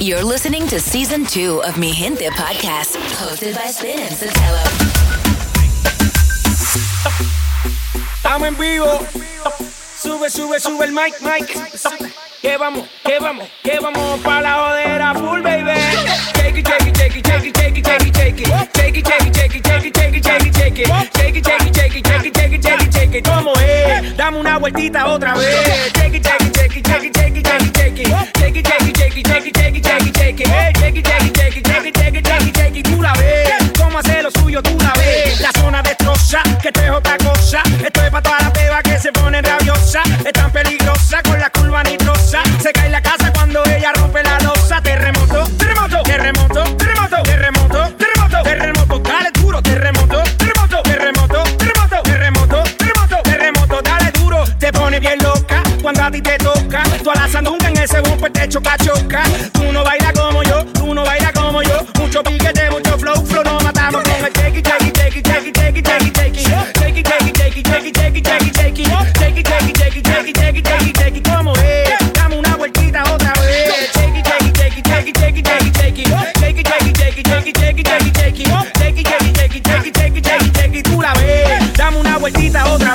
You're listening to season two of Mi Gente podcast, hosted by Spin and Sotelo. Estamos en vivo. Sube, sube, sube el mic, mic. Que vamos, que vamos, que vamos para la jodera full, baby. Take it, take it, ¿Cómo es? Tú la ves. ¿Cómo lo suyo? Tú la. La zona destroza, que esto es cosa. Esto es para toda la peba que se pone rabiosa. Es tan peligrosa con la curva nitrosa. Se cae la casa cuando ella rompe la cuando te toca. Tú a la sandunga en ese bumper te choca, choca. Tú no bailas como yo, tú no bailas como yo. Mucho piquete, mucho flow, flow, nos matamos con el take it, take it, take it, take it, take it, take it, take it. Take it, take it, take it, take it, take it, take it, take it. Take it, take it, take it, take it, take it, take it, take it. ¿Cómo es? Dame una vueltita otra vez. Take it, take it, take it, take it, take it, take it, take it. Take it, take it, take. Dame una vueltita otra.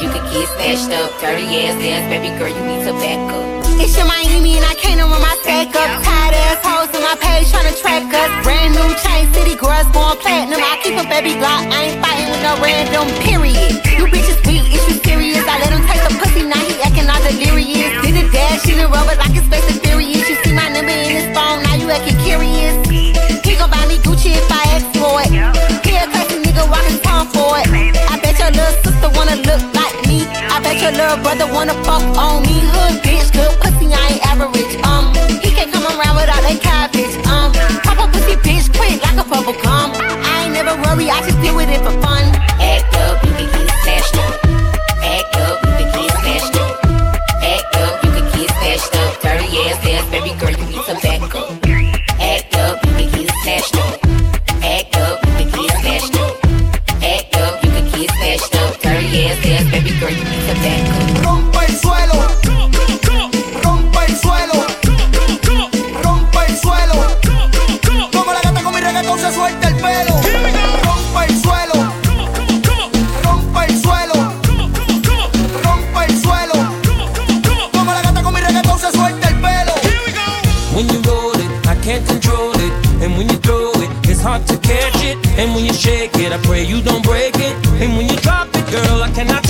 You can get smashed up. Dirty ass ass, baby girl, you need to back up. It's your Miami and I can't run my stack up. Tired ass hoes on my page tryna track us. Brand new chain city girls going platinum. I keep a baby Glock, I ain't fighting with no random. Period. You bitches weak, is you serious? I let him taste the pussy, now he acting all delirious. Did a dash, she done rubber like it's Space and Furious. You see my number in his phone, now you acting curious. He gon' buy me Gucci if I ask for it. He a classy nigga walking tongue for it. I bet your little sister wanna look like me. I bet your little brother wanna fuck on me. Hood bitch, good pussy, I ain't average. Um, he can't come around without that cabbage. Um, pop a pussy bitch quick like a bubble gum. I ain't never worry, I just deal with it for fun. Act up, you can And when you shake it, I pray you don't break it. And when you drop it, girl, I cannot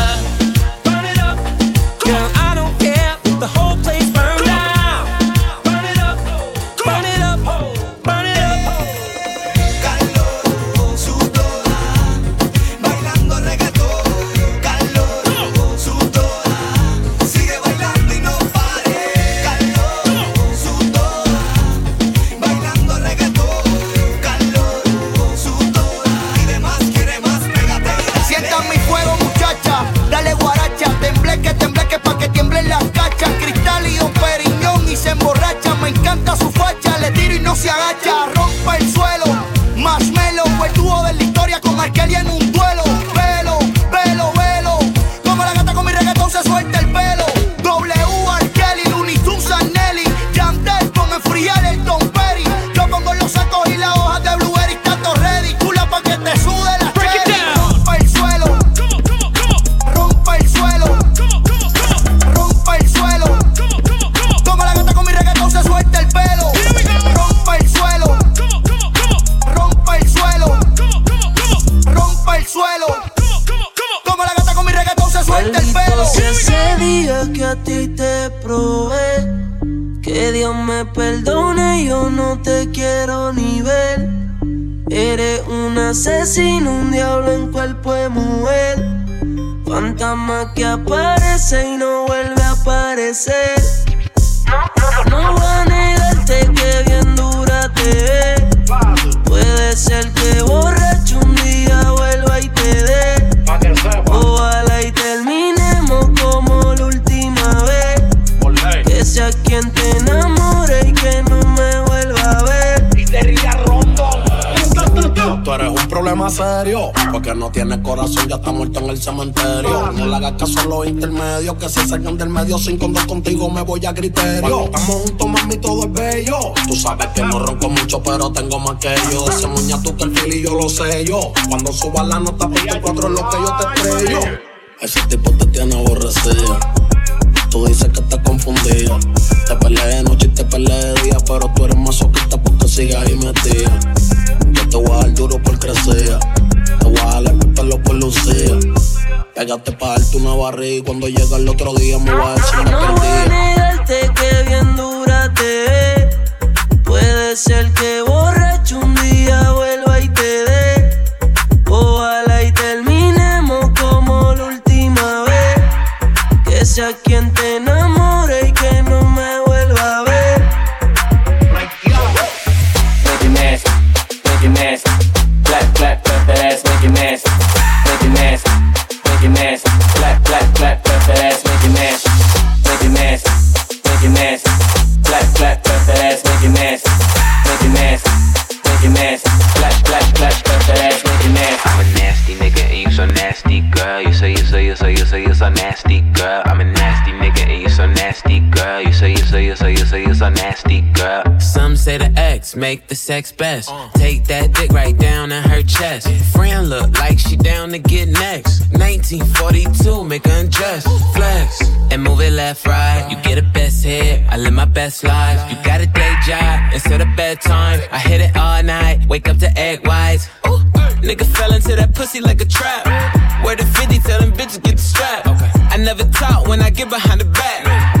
Porque no tienes corazón, ya está muerto en el cementerio. No le hagas caso a los intermedios, que se sacan del medio sin condón contigo me voy a criterio. Cuando estamos juntos, mami, todo es bello. Tú sabes que no ronco mucho, pero tengo más que yo. Ese muña tú que el fili yo lo sé yo. Cuando suba la nota por tu cuatro es lo que yo te estrello. Ese tipo te tiene aborrecida. Tú dices que estás confundida. Te peleé de noche y te peleé de día, pero tú eres masoquista porque sigues ahí metida. Te voy a dar duro por crecer. Te voy a dar el pelo por lucir. Pégate pa' darte una barriga y cuando llega el otro día me voy a decir me No voy a perdí. negarte que bien dura te ve. Puede ser que borracho un día vuelva y te dé. Ojalá y terminemos como la última vez. Que sea quien te nasty, girl. I'm a nasty nigga and you so nasty, girl. You say you say you say you say you so nasty, girl. Some say the X make the sex best. Take that dick right down in her chest. Friend look like she down to get next. 1942, make her undress. Flex and move it left, right. You get a best hit. I live my best life. You got a day job instead of bedtime. I hit it all night. Wake up to egg whites. Ooh, nigga fell into that pussy like a trap. Where the 50 tell them bitches get the strap. I never talk when I get behind the back.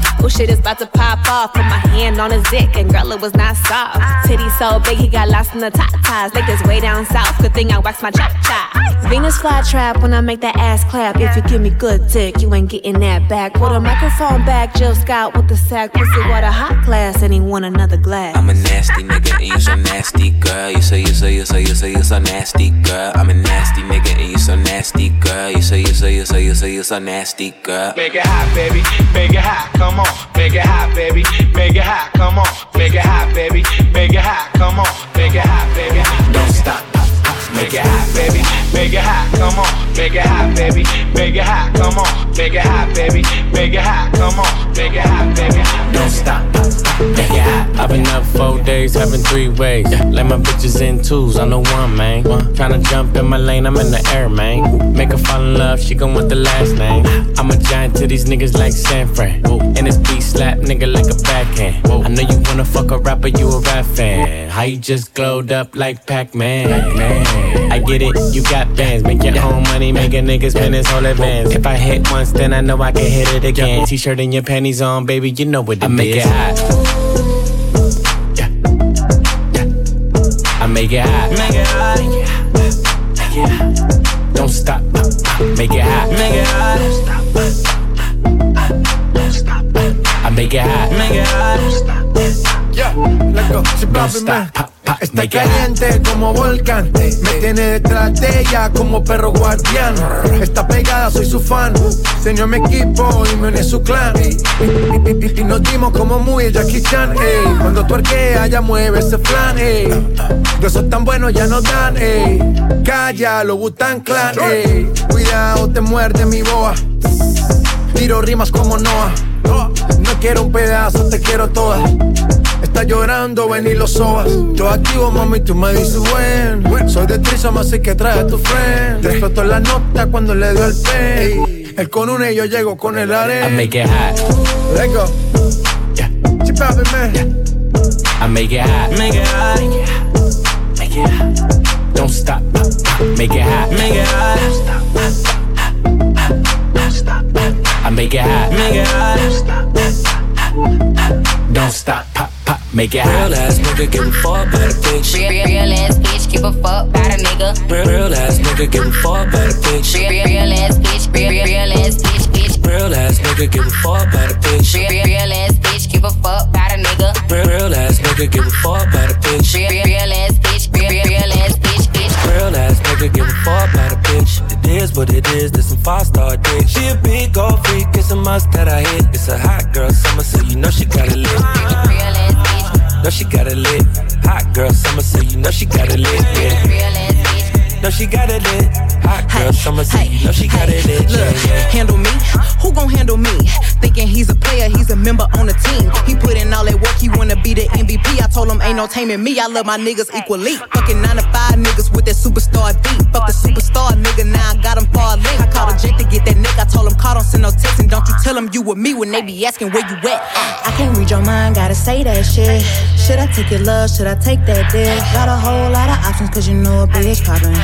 Oh shit is about to pop off. Put my hand on his dick, and girl, it was not soft. Titty so big, he got lost in the top ties. Like this way down south. Good thing I waxed my chop chop. Venus fly trap when I make that ass clap. If you give me good dick, you ain't getting that back. Put a microphone back, Jill Scott with the sack. Pussy water hot glass, and he want another glass. I'm a nasty nigga and you so nasty, girl. You say you say you say you say you so nasty, girl. I'm a nasty nigga and you so nasty, girl. You say you say you say you say you so nasty, girl. Make it hot, baby. Make it hot. Come on. Make it hot, baby. Make it hot. Come on. Make it hot, baby. Make it hot. Come on. Make it hot, baby. Don't stop. Make it hot, baby. Make it hot. Come on. Make it hot, baby. Make it hot. Come on. Make it hot, baby. Make it hot. Come on. Make it hot, baby. Don't stop. Make it hot. I've been up four days, having three ways. Like my bitches in twos, on the one, man. Tryna jump in my lane, I'm in the air, man. Make her fall in love, she gon' want the last name. I'm a giant to these niggas like San Fran. And this beat slap nigga like a backhand. I know you wanna fuck a rapper, you a rap fan. How you just glowed up like Pac-Man. Pac Man? I get it, you got bands. Make your own money, make a nigga spend his whole advance. If I hit once, then I know I can hit it again. T shirt and your panties on, baby, you know what it I make it hot. I make it hot. Make it hot. Make it. Don't stop. Make it hot. Make it hot. I make it hot. Make it hot. Yeah, let's go. Si Don't papi, stop. man. Está caliente como volcán. Me tiene detrás de ella como perro guardián. Está pegada, soy su fan. Señor mi equipo y me une su clan. Y, nos dimos como muy Jackie Chan. ey. Cuando tu arquea, ya mueve ese flan. ey. Besos tan buenos ya nos dan. ey. Calla, lo Butan Clan. ey. Cuidado, te muerde mi boa. Tiro rimas como Noah. No quiero un pedazo, te quiero toda. Está llorando, ven y lo sobas. Yo activo, mami, tú me dices buen. Soy de Trisom, así que trae a tu friend. Explotó la nota cuando le dio el pen. Él con una y yo llego con el I arena. make it hot. Let's go. Yeah. Chip out, man. I make it hot. Make it hot. Make it hot. Don't stop. Make it hot. Make it hot. I make it hot. Make it hot. Make it hot. Real ass nigga give a fuck about the bitch. Real, real ass bitch, give a fuck about a nigga. Real, real ass nigga give a fuck about the bitch. Real, real ass bitch, real, real, real ass bitch, bitch. Real ass nigga give a fuck about the bitch. Real, real, real ass bitch, give a fuck about a nigga. Real, real ass nigga give a fuck about the bitch. Real, real, real ass bitch, real, real, real ass bitch, bitch. Real ass nigga give a fuck about the bitch. It is what it is, this some five star dick. She a big old freak, it's a must that I hit. It's a hot girl summer, so you know she got it lit. Real ass bitch, Know she got it lit. Hot girl summer, so you know she got it lit. Yeah. Real ass bitch. Know she got it lit. Hot girl summer, you know she got it lit. Look, yeah. handle me? Who gon' handle me? Thinking he's a player, he's a member on the team. He put in all that work, he wanna be the MVP. I told him ain't no taming me. I love my niggas equally. Fucking nine to five niggas with that superstar beat. Fuck the superstar nigga, now I got him far link. I called a jet to get that nigga, I told him call, don't send no text, and don't you tell him you with me when they be asking where you at. I can't read your mind, gotta say that shit. Should I take your love? Should I take that dick? Got a whole lot of options, cause you know a bitch poppin'.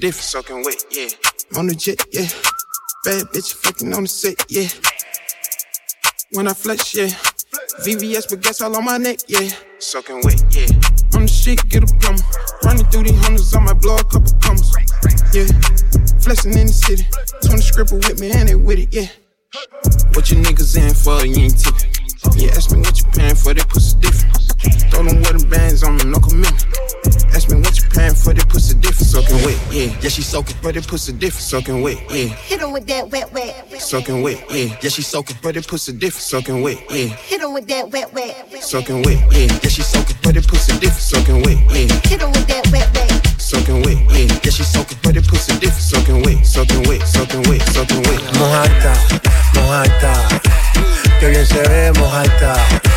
different, soaking wet, yeah. On the jet, yeah. Bad bitch fucking on the set, yeah. When I flex, yeah. VVS, but guess all on my neck, yeah. Soaking wet, yeah. On the shit, get a plumber. Running through these hundreds, I might blow a couple commas. Yeah. Flexing in the city. 20 scripper with me and they with it, yeah. What you niggas in for? You ain't tipping. Yeah, ask me what you paying for, that pussy different. Throw them wedding bands on them, no commitment. Ask me what you paying for, that pussy different. Soaking wet, yeah. Yeah, she soaking, but that pussy different. Soaking wet, yeah. Hit him with that wet, wet. Soaking wet, yeah. Yeah, she soaking, but that pussy different. Soaking wet, yeah. Hit him with that wet, wet. Soaking wet, yeah. Yeah, she soaking, but that pussy different. Soaking wet, yeah. Hit him with that wet, wet. Soaking wet, yeah. Yeah, she soaking, but that pussy different. Soaking wet, soaking wet, soaking wet, soaking wet. Mojadita, mojadita, que bien se ve, mojadita,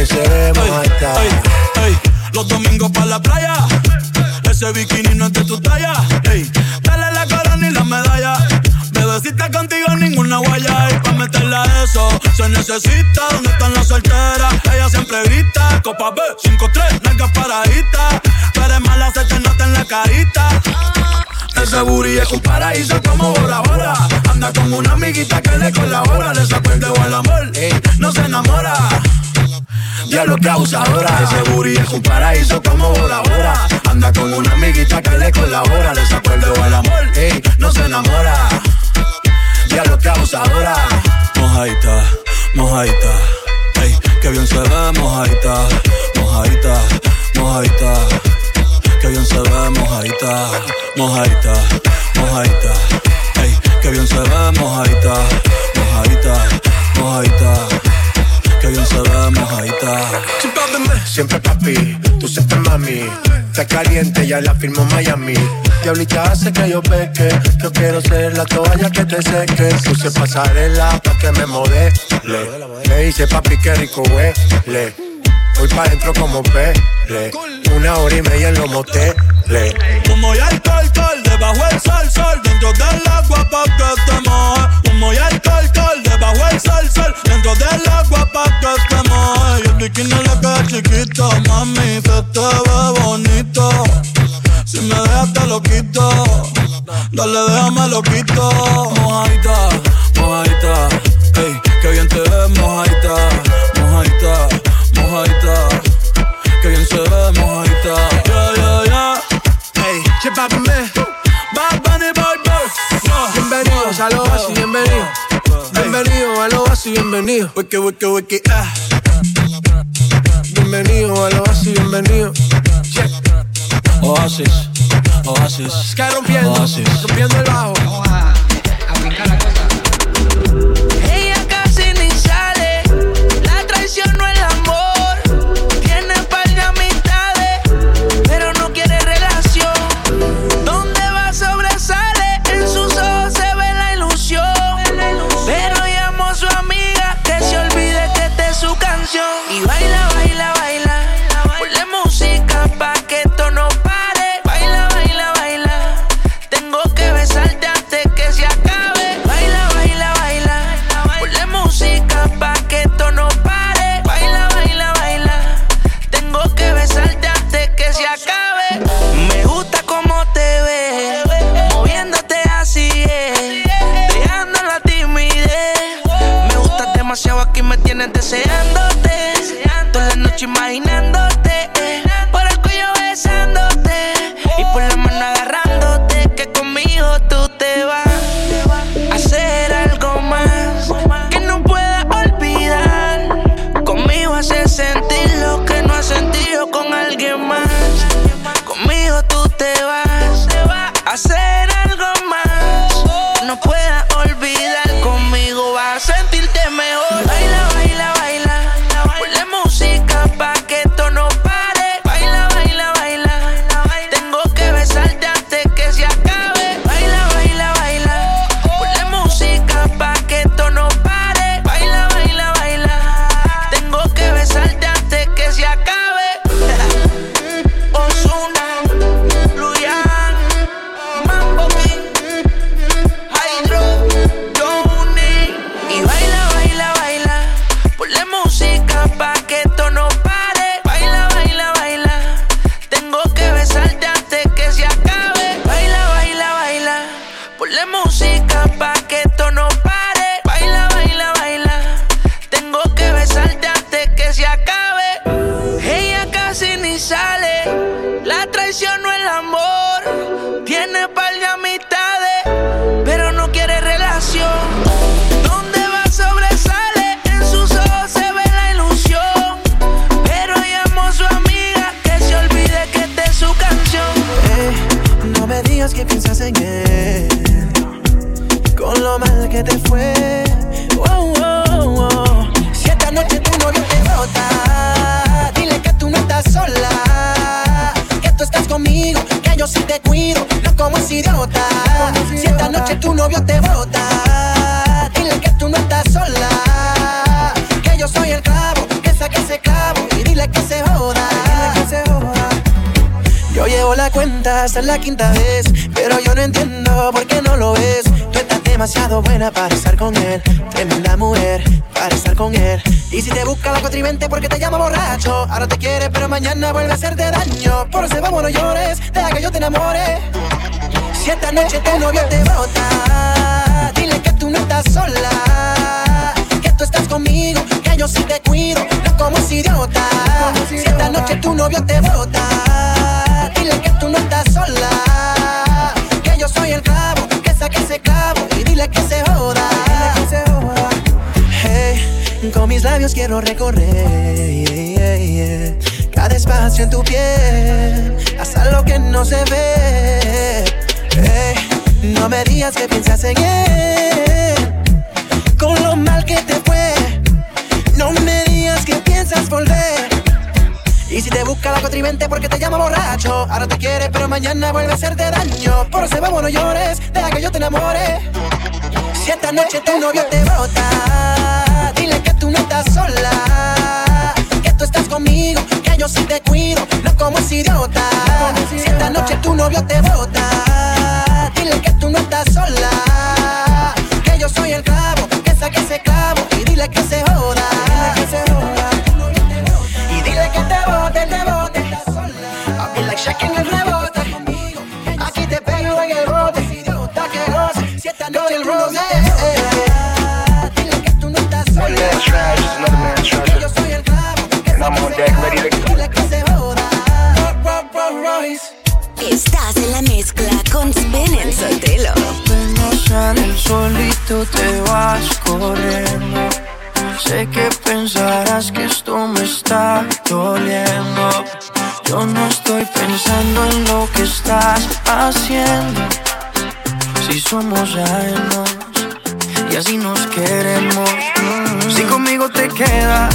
mojadita. Ey, los domingos para la playa, ese bikini no es de tu talla. Ey, dale la corona y la medalla. Bebecita contigo ninguna guaya y pa' meterla a eso se necesita. ¿Dónde están las solteras? Ella siempre grita, copa B, 5-3, nalgas paraditas. Tú eres mala, se te nota en la carita. Ese booty es un paraíso como Bora Bora. Anda con una amiguita que le colabora. Le sacó el dedo al amor, ey, no se enamora. Diablo que abusadora. Ese booty es un paraíso como Bora Bora. Anda con una amiguita que le colabora. Le sacó el dedo al amor, ey, no se enamora. Diablo que abusadora. Mojadita, mojadita. Ey, que bien se ve, mojadita, mojadita, mojadita. Que bien se ve, mojadita, mojadita, mojadita. Ey, que bien se ve, mojadita, mojadita, mojadita. Bien se ve, mojadita. Siempre papi, tú siempre mami. Está caliente, ya la firmo Miami. Diablita hace que yo peque. Yo quiero ser la toalla que te seque. Puse pasarela pa' que me modele. Me dice papi que rico huele. Voy pa' dentro como pele. Una hora y media en los moteles. Humo y alcohol, alcohol, debajo el sol, aquí me tienes deseándote. Toda la noche imaginándote. Cuenta hasta la quinta vez, pero yo no entiendo por qué no lo ves. Tú estás demasiado buena para estar con él, tremenda mujer para estar con él. Y si te busca la contrivente porque te llama borracho, ahora te quiere pero mañana vuelve a hacerte daño. Por eso vamos no llores, deja que yo te enamore. Si esta noche tu novio te bota, dile que tú no estás sola, que tú estás conmigo, que yo sí te cuido, no como ese idiota. Si esta noche tu novio te bota, dile que tú no estás sola, que yo soy el clavo, que saque ese clavo y dile que se joda. Con mis labios quiero recorrer cada espacio en tu piel, hasta lo que no se ve. No me digas que piensas en él, con lo mal que te busca la contrivente porque te llama borracho, ahora te quiere pero mañana vuelve a hacerte daño. Por eso vamos no llores, deja que yo te enamore. Si esta noche tu novio te bota, dile que tú no estás sola, que tú estás conmigo, que yo sí te cuido, no como ese idiota. Si esta noche tu novio te bota, dile que tú no estás sola, que yo soy el clavo, que saque ese clavo y dile que se joda. Deck ready to go. Dile que se joda. Ro- Ro- Royce. Estás en la mezcla con Spin en Sotelo. Apenas sale el solito te vas corriendo. Sé que pensarás que esto me está doliendo. Yo no estoy pensando en lo que estás haciendo. Si somos ajenos y así nos queremos. Si conmigo te quedas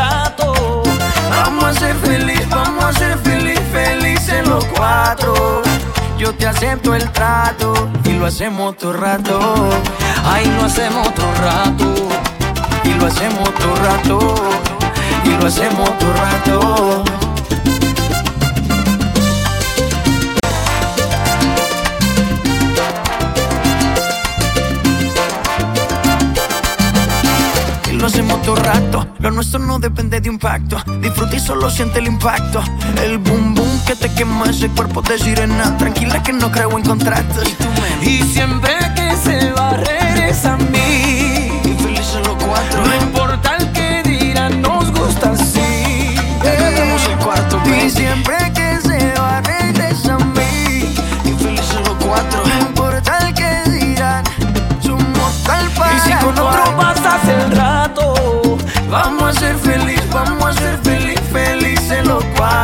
a ser feliz, vamos a ser feliz, felices los cuatro. Yo te acepto el trato y lo hacemos todo rato. Ay, lo hacemos todo rato. Y lo hacemos todo rato. Y lo hacemos todo rato. Lo hacemos todo rato. Lo nuestro no depende de un pacto. Disfruta y solo siente el impacto. El boom boom que te quema ese cuerpo de sirena. Tranquila que no creo en contratos. Y siempre que se va, regresa a mí.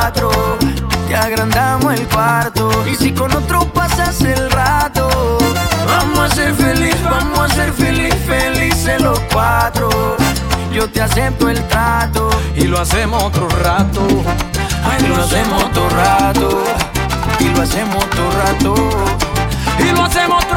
Cuatro. Y agrandamos el cuarto. Y si con otro pasas el rato, vamos a ser feliz, vamos a ser feliz, felices los cuatro. Yo te acepto el trato y lo hacemos otro rato. Ay, lo hacemos otro rato. Y lo hacemos otro rato. y lo hacemos otro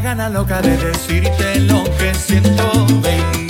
gana loca de decirte lo que siento.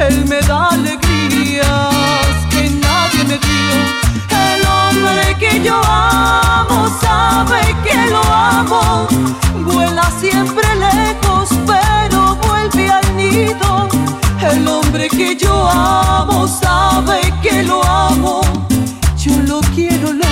Él me da alegrías que nadie me dio. El hombre que yo amo sabe que lo amo. Vuela siempre lejos, pero vuelve al nido. El hombre que yo amo sabe que lo amo. Yo lo quiero lejos.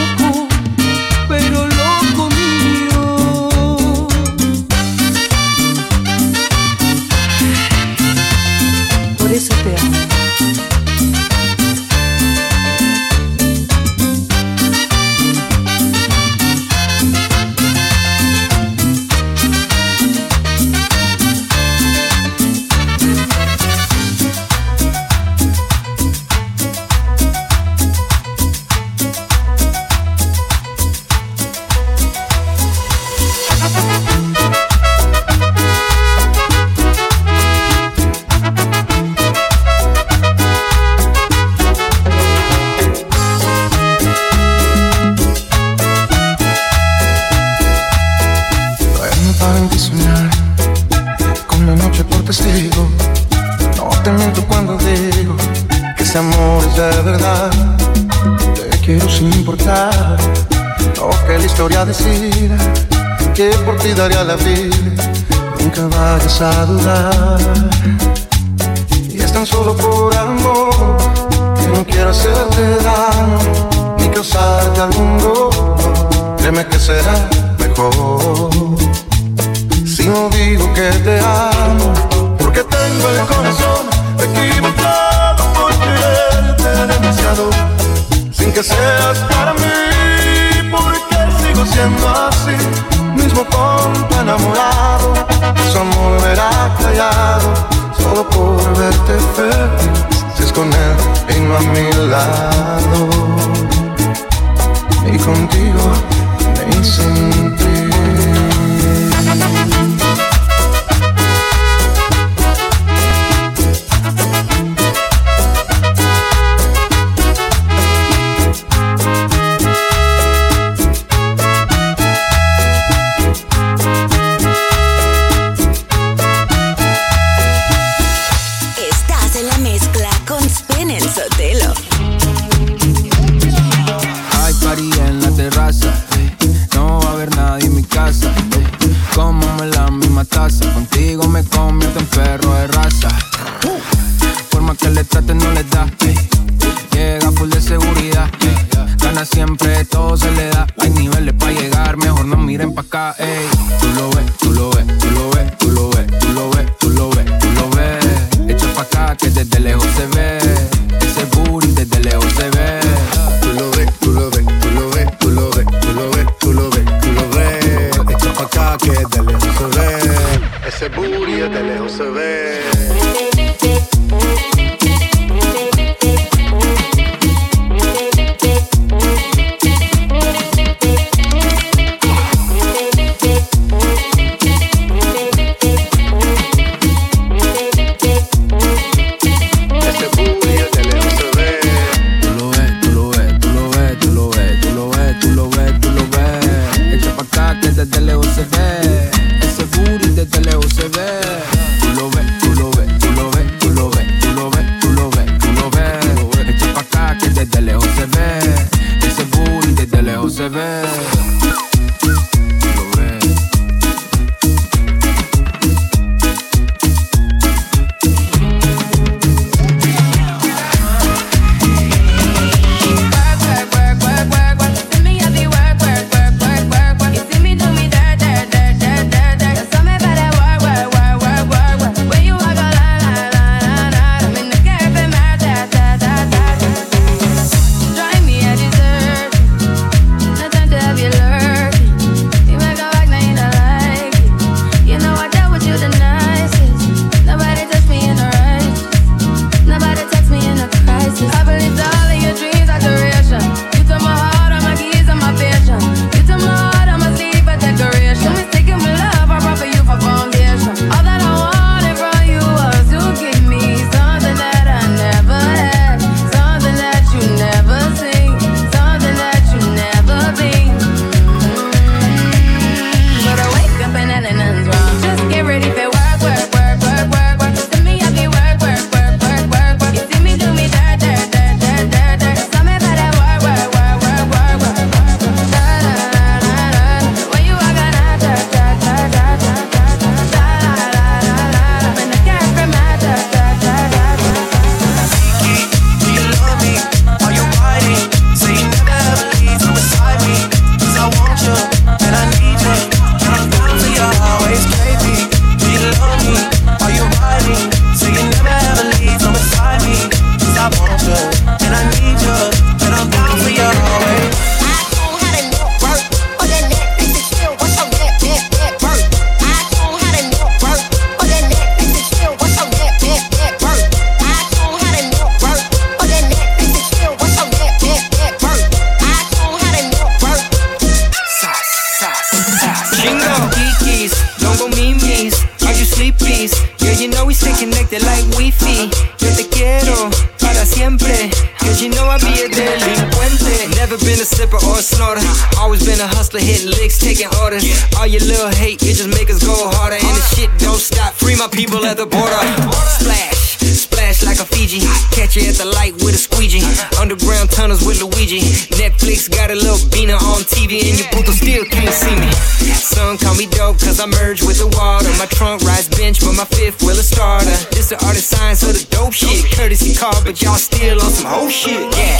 daré al abrir, nunca vayas a dudar. Y es tan solo por amor que no quiero hacerte daño ni causarte al mundo. Créeme que será mejor. Si no digo que te amo, porque tengo el corazón equivocado por quererte demasiado, sin que seas para mí, porque sigo siendo así mismo con tu enamorado. Su amor verá callado, solo por verte feliz. Si es con él y a mi lado. Y contigo me hice siempre. Cause you know I be a delinquente. Never been a slipper or a snorter. Always been a hustler, hitting licks, taking orders. All your little hate, it just make us go harder. And the shit don't stop. Free my people at the border. Splash like a Fiji. Catch you at the light with a squeegee. Underground tunnels with Luigi. Netflix got a little Bina on TV, and your puto still can't see me. Some call me dope, cause I merge with the water. My trunk rides bench, but my fifth wheel a starter. This the art signs science of the dope shit. Courtesy car, but y'all still on some whole shit. Yeah.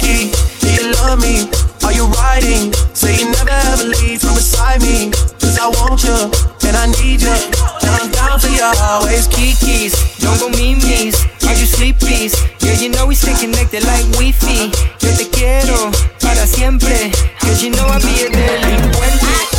Do you love me? Are you riding? Say you never ever leave from beside me. Cause I want you, and I need you. And I'm down for you always. Kikis, don't go memes. Are you sleepies? Yeah, you know we stay connected like wifi. Yo te quiero para siempre. Yeah, you know I'll be a delincuente.